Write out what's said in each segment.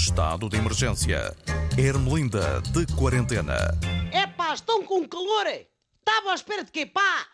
Estado de emergência. Ermelinda de quarentena. É pá, estão com calor! Estava à espera de quê, pá?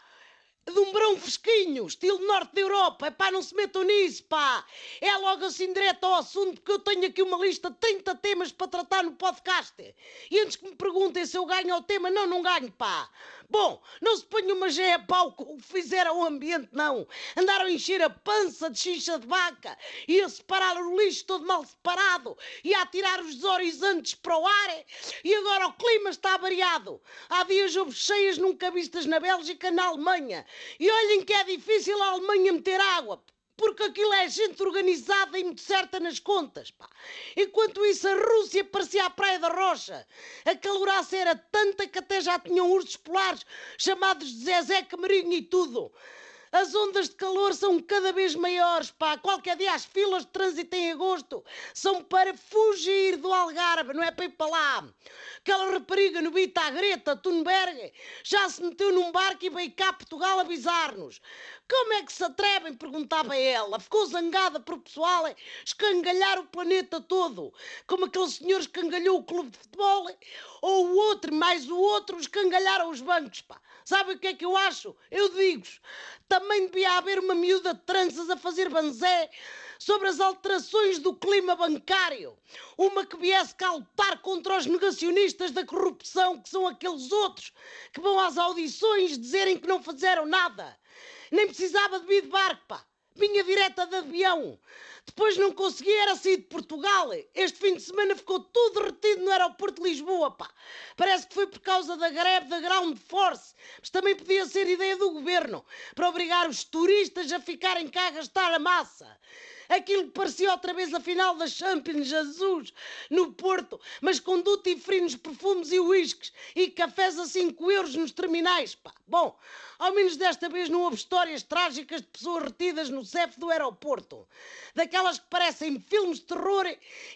De um verão fresquinho, estilo norte da Europa. É pá, não se metam nisso, pá. É logo assim direto ao assunto, porque eu tenho aqui uma lista de 30 temas para tratar no podcast. E antes que me perguntem se eu ganho o tema, não, não ganho, pá. Bom, não se ponha uma geia pau como fizeram ao ambiente, não. Andaram a encher a pança de xixa de vaca e a separar o lixo todo mal separado e a tirar os desorizantes para o ar. E agora o clima está variado. Há dias houve cheias nunca vistas na Bélgica, na Alemanha. E olhem que é difícil a Alemanha meter água porque aquilo é gente organizada e muito certa nas contas, pá. Enquanto isso, a Rússia parecia a Praia da Rocha. A caloraça era tanta que até já tinham ursos polares chamados de Zezé Camarinho e tudo. As ondas de calor são cada vez maiores, pá. Qualquer dia as filas de trânsito em agosto são para fugir do Algarve, não é para ir para lá. Aquela rapariga no Bita, a Greta Thunberg, já se meteu num barco e veio cá a Portugal avisar-nos. Como é que se atrevem? perguntava ela. Ficou zangada por o pessoal escangalhar o planeta todo, como aquele senhor escangalhou o clube de futebol, ou o outro, mais o outro, escangalharam os bancos, pá. Sabe o que é que eu acho? Eu digo-vos, também devia haver uma miúda de tranças a fazer banzé sobre as alterações do clima bancário. Uma que viesse caltar contra os negacionistas da corrupção, que são aqueles outros que vão às audições dizerem que não fizeram nada. Nem precisava de vir barco, pá. Vinha direta de avião. Depois não conseguia, era sair de Portugal. Este fim de semana ficou tudo retido no aeroporto de Lisboa, pá. Parece que foi por causa da greve da Ground Force. Mas também podia ser ideia do governo para obrigar os turistas a ficarem cá a gastar a massa. Aquilo parecia outra vez a final da Champions Jesus no Porto, mas com duty free nos perfumes e uísques e cafés a 5 euros nos terminais, pá. Bom, ao menos desta vez não houve histórias trágicas de pessoas retidas no CEF do aeroporto. Daquelas que parecem filmes de terror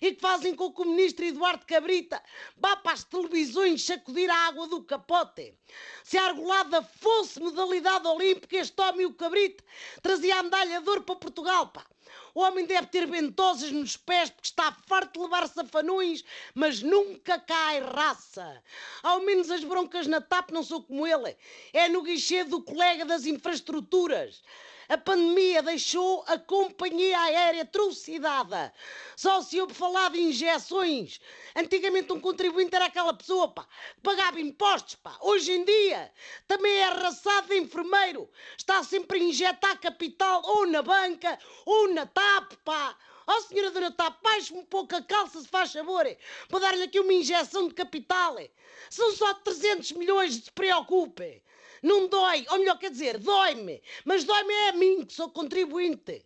e que fazem com que o ministro Eduardo Cabrita vá para as televisões sacudir a água do capote. Se a argolada fosse modalidade olímpica, este homem, o Cabrita, trazia a medalha de ouro para Portugal, pá. O homem deve ter ventosas nos pés porque está farto de levar safanões, mas nunca cai raça. Ao menos as broncas na TAP não sou como ele. É no guichê do colega das infraestruturas. A pandemia deixou a companhia aérea trucidada. Só se ouve falar de injeções. Antigamente um contribuinte era aquela pessoa, pá, que pagava impostos, pá. Hoje em dia também é arraçado de enfermeiro. Está sempre a injetar capital ou na banca ou na TAP, pá. Oh, senhora Dona TAP, baixe um pouco a calça, se faz favor, para dar-lhe aqui uma injeção de capital. São só 300 milhões, se preocupe. Não dói, ou melhor, quer dizer, dói-me, mas dói-me é a mim, que sou contribuinte.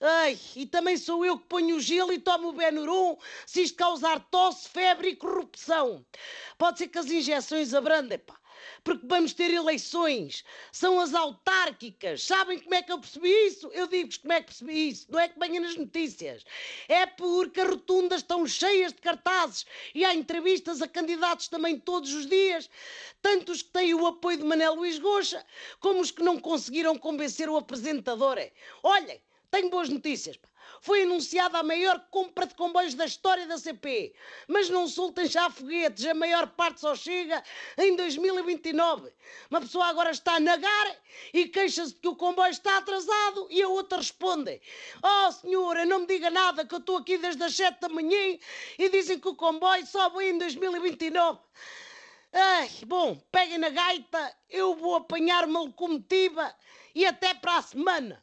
Ai, e também sou eu que ponho o gelo e tomo o Benuron se isto causar tosse, febre e corrupção. Pode ser que as injeções abrandem, pá porque vamos ter eleições. São as autárquicas. Sabem como é que eu percebi isso? Eu digo-vos como é que percebi isso. Não é que venha nas notícias. É porque as rotundas estão cheias de cartazes e há entrevistas a candidatos também todos os dias. Tanto os que têm o apoio de Manel Luís Goxa, como os que não conseguiram convencer o apresentador. Olhem, tenho boas notícias. Foi anunciada a maior compra de comboios da história da CP. Mas não soltem já foguetes, a maior parte só chega em 2029. Uma pessoa agora está a negar e queixa-se de que o comboio está atrasado e a outra responde: Oh senhora, não me diga nada que eu estou aqui desde as 7 da manhã e dizem que o comboio só vem em 2029. Ai, bom, peguem na gaita, eu vou apanhar uma locomotiva e até para a semana.